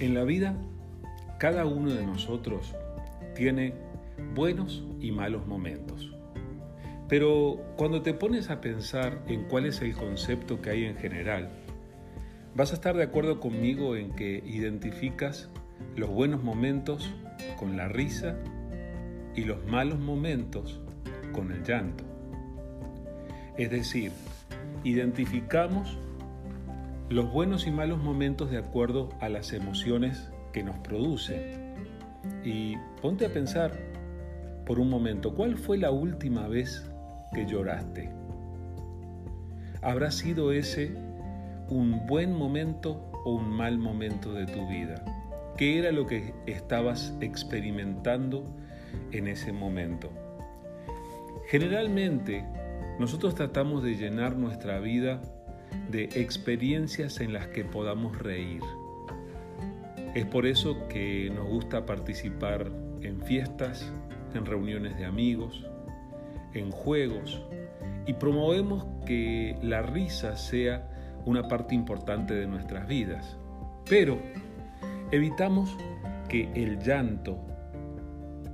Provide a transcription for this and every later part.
En la vida, cada uno de nosotros tiene buenos y malos momentos. Pero cuando te pones a pensar en cuál es el concepto que hay en general, vas a estar de acuerdo conmigo en que identificas los buenos momentos con la risa y los malos momentos con el llanto. Es decir, identificamos los buenos y malos momentos de acuerdo a las emociones que nos producen. Y ponte a pensar por un momento, ¿cuál fue la última vez que lloraste? ¿Habrá sido ese un buen momento o un mal momento de tu vida? ¿Qué era lo que estabas experimentando en ese momento? Generalmente, nosotros tratamos de llenar nuestra vida de experiencias en las que podamos reír. Es por eso que nos gusta participar en fiestas, en reuniones de amigos, en juegos y promovemos que la risa sea una parte importante de nuestras vidas. Pero evitamos que el llanto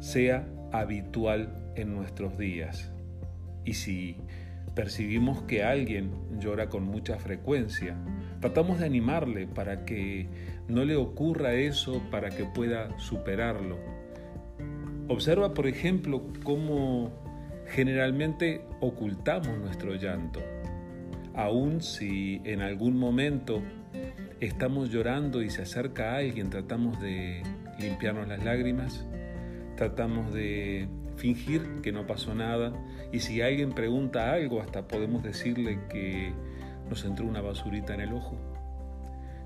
sea habitual en nuestros días. Y si percibimos que alguien llora con mucha frecuencia, tratamos de animarle para que no le ocurra eso, para que pueda superarlo. Observa, por ejemplo, cómo generalmente ocultamos nuestro llanto. Aun si en algún momento estamos llorando y se acerca alguien, tratamos de limpiarnos las lágrimas, tratamos de fingir que no pasó nada y si alguien pregunta algo hasta podemos decirle que nos entró una basurita en el ojo,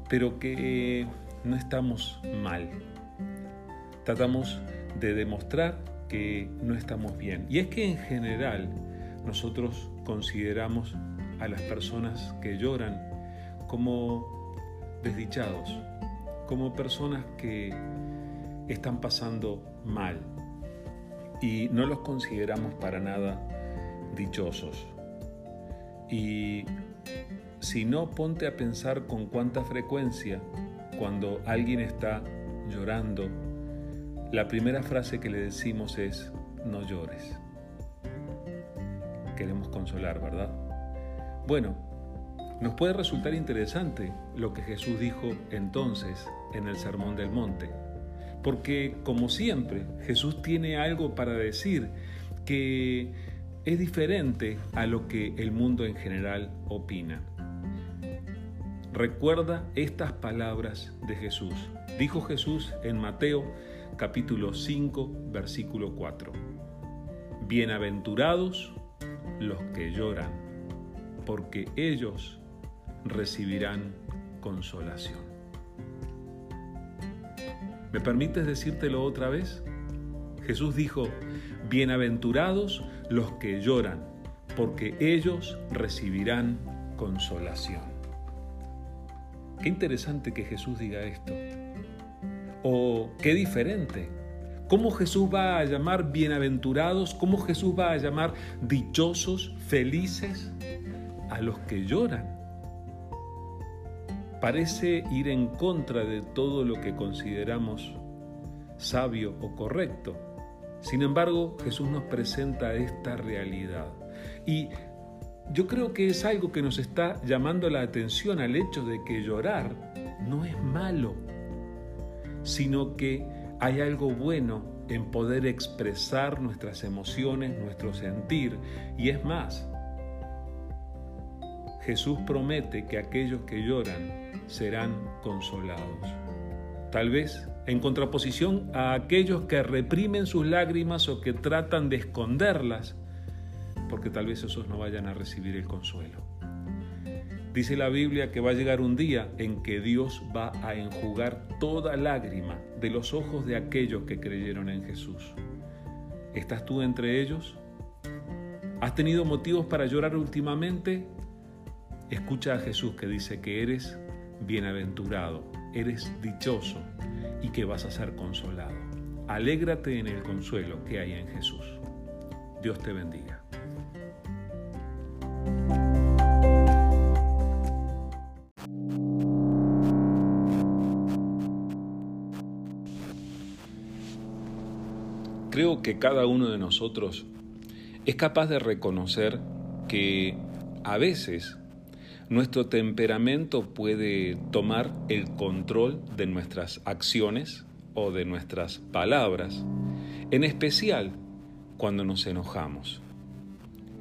pero que no estamos mal. Tratamos de demostrar que no estamos bien. Y es que en general nosotros consideramos a las personas que lloran como desdichados, como personas que están pasando mal, y no los consideramos para nada dichosos. Y si no, ponte a pensar con cuánta frecuencia cuando alguien está llorando, la primera frase que le decimos es, no llores. Queremos consolar, ¿verdad? Bueno, nos puede resultar interesante lo que Jesús dijo entonces en el Sermón del Monte porque como siempre Jesús tiene algo para decir que es diferente a lo que el mundo en general opina. Recuerda estas palabras de Jesús. Dijo Jesús en Mateo capítulo 5 versículo 4. Bienaventurados los que lloran, porque ellos recibirán consolación. ¿Me permites decírtelo otra vez? Jesús dijo, bienaventurados los que lloran, porque ellos recibirán consolación. Qué interesante que Jesús diga esto. O qué diferente. ¿Cómo Jesús va a llamar bienaventurados? ¿Cómo Jesús va a llamar dichosos, felices a los que lloran? Parece ir en contra de todo lo que consideramos sabio o correcto. Sin embargo, Jesús nos presenta esta realidad. Y yo creo que es algo que nos está llamando la atención al hecho de que llorar no es malo, sino que hay algo bueno en poder expresar nuestras emociones, nuestro sentir. Y es más, Jesús promete que aquellos que lloran serán consolados. Tal vez en contraposición a aquellos que reprimen sus lágrimas o que tratan de esconderlas, porque tal vez esos no vayan a recibir el consuelo. Dice la Biblia que va a llegar un día en que Dios va a enjugar toda lágrima de los ojos de aquellos que creyeron en Jesús. ¿Estás tú entre ellos? ¿Has tenido motivos para llorar últimamente? Escucha a Jesús que dice que eres bienaventurado, eres dichoso y que vas a ser consolado. Alégrate en el consuelo que hay en Jesús. Dios te bendiga. Creo que cada uno de nosotros es capaz de reconocer que a veces nuestro temperamento puede tomar el control de nuestras acciones o de nuestras palabras, en especial cuando nos enojamos.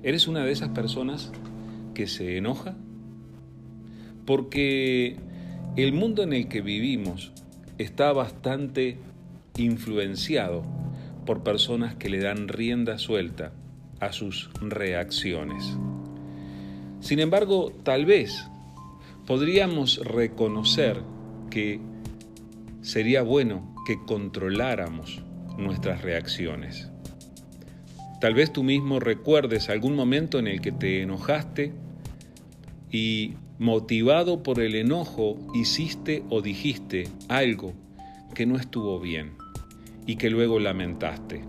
¿Eres una de esas personas que se enoja? Porque el mundo en el que vivimos está bastante influenciado por personas que le dan rienda suelta a sus reacciones. Sin embargo, tal vez podríamos reconocer que sería bueno que controláramos nuestras reacciones. Tal vez tú mismo recuerdes algún momento en el que te enojaste y motivado por el enojo hiciste o dijiste algo que no estuvo bien y que luego lamentaste.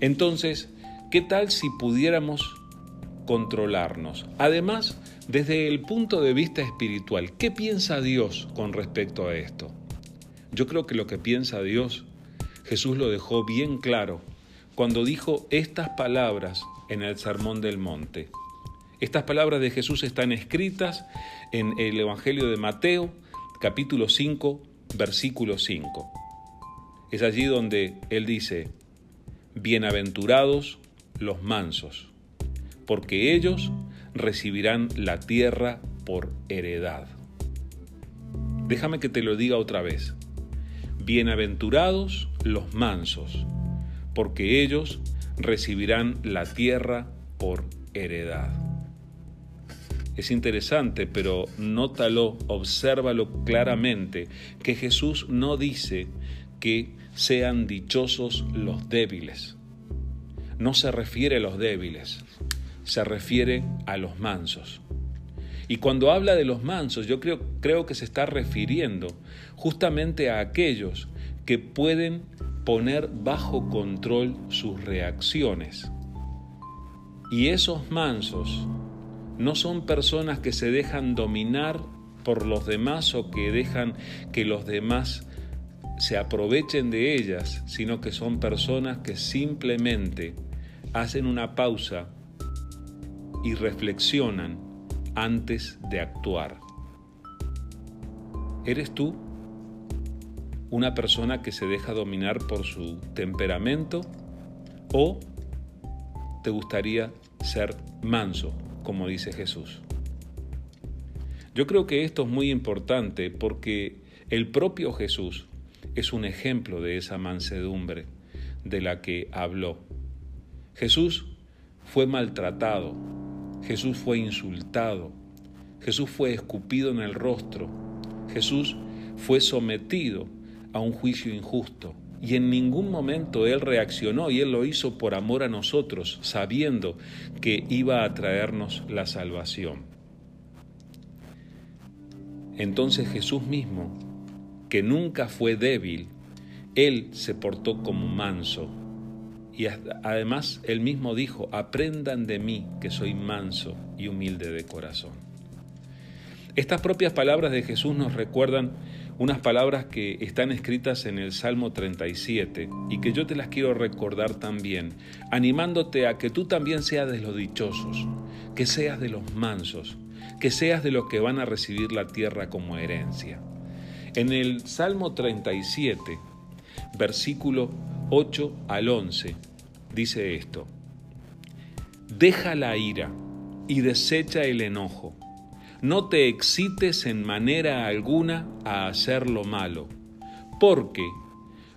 Entonces, ¿qué tal si pudiéramos controlarnos? Además, desde el punto de vista espiritual, ¿qué piensa Dios con respecto a esto? Yo creo que lo que piensa Dios, Jesús lo dejó bien claro cuando dijo estas palabras en el Sermón del Monte. Estas palabras de Jesús están escritas en el Evangelio de Mateo, capítulo 5, versículo 5. Es allí donde Él dice, Bienaventurados los mansos, porque ellos recibirán la tierra por heredad. Déjame que te lo diga otra vez. Bienaventurados los mansos, porque ellos recibirán la tierra por heredad. Es interesante, pero nótalo, obsérvalo claramente, que Jesús no dice que sean dichosos los débiles. No se refiere a los débiles, se refiere a los mansos. Y cuando habla de los mansos, yo creo, creo que se está refiriendo justamente a aquellos que pueden poner bajo control sus reacciones. Y esos mansos no son personas que se dejan dominar por los demás o que dejan que los demás se aprovechen de ellas, sino que son personas que simplemente hacen una pausa y reflexionan antes de actuar. ¿Eres tú una persona que se deja dominar por su temperamento o te gustaría ser manso, como dice Jesús? Yo creo que esto es muy importante porque el propio Jesús es un ejemplo de esa mansedumbre de la que habló. Jesús fue maltratado, Jesús fue insultado, Jesús fue escupido en el rostro, Jesús fue sometido a un juicio injusto. Y en ningún momento Él reaccionó y Él lo hizo por amor a nosotros, sabiendo que iba a traernos la salvación. Entonces Jesús mismo que nunca fue débil, él se portó como manso. Y además él mismo dijo, aprendan de mí que soy manso y humilde de corazón. Estas propias palabras de Jesús nos recuerdan unas palabras que están escritas en el Salmo 37 y que yo te las quiero recordar también, animándote a que tú también seas de los dichosos, que seas de los mansos, que seas de los que van a recibir la tierra como herencia. En el Salmo 37, versículo 8 al 11, dice esto, Deja la ira y desecha el enojo. No te excites en manera alguna a hacer lo malo, porque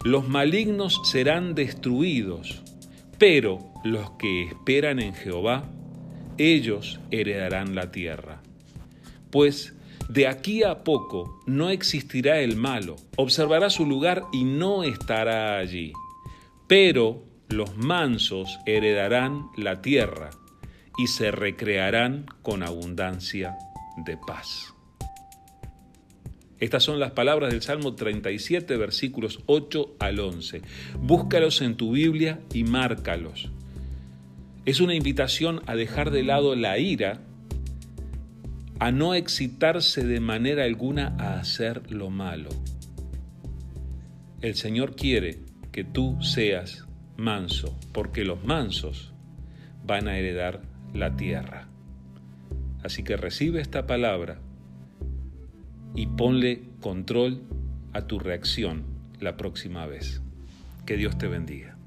los malignos serán destruidos, pero los que esperan en Jehová, ellos heredarán la tierra. Pues de aquí a poco no existirá el malo, observará su lugar y no estará allí. Pero los mansos heredarán la tierra y se recrearán con abundancia de paz. Estas son las palabras del Salmo 37, versículos 8 al 11. Búscalos en tu Biblia y márcalos. Es una invitación a dejar de lado la ira a no excitarse de manera alguna a hacer lo malo. El Señor quiere que tú seas manso, porque los mansos van a heredar la tierra. Así que recibe esta palabra y ponle control a tu reacción la próxima vez. Que Dios te bendiga.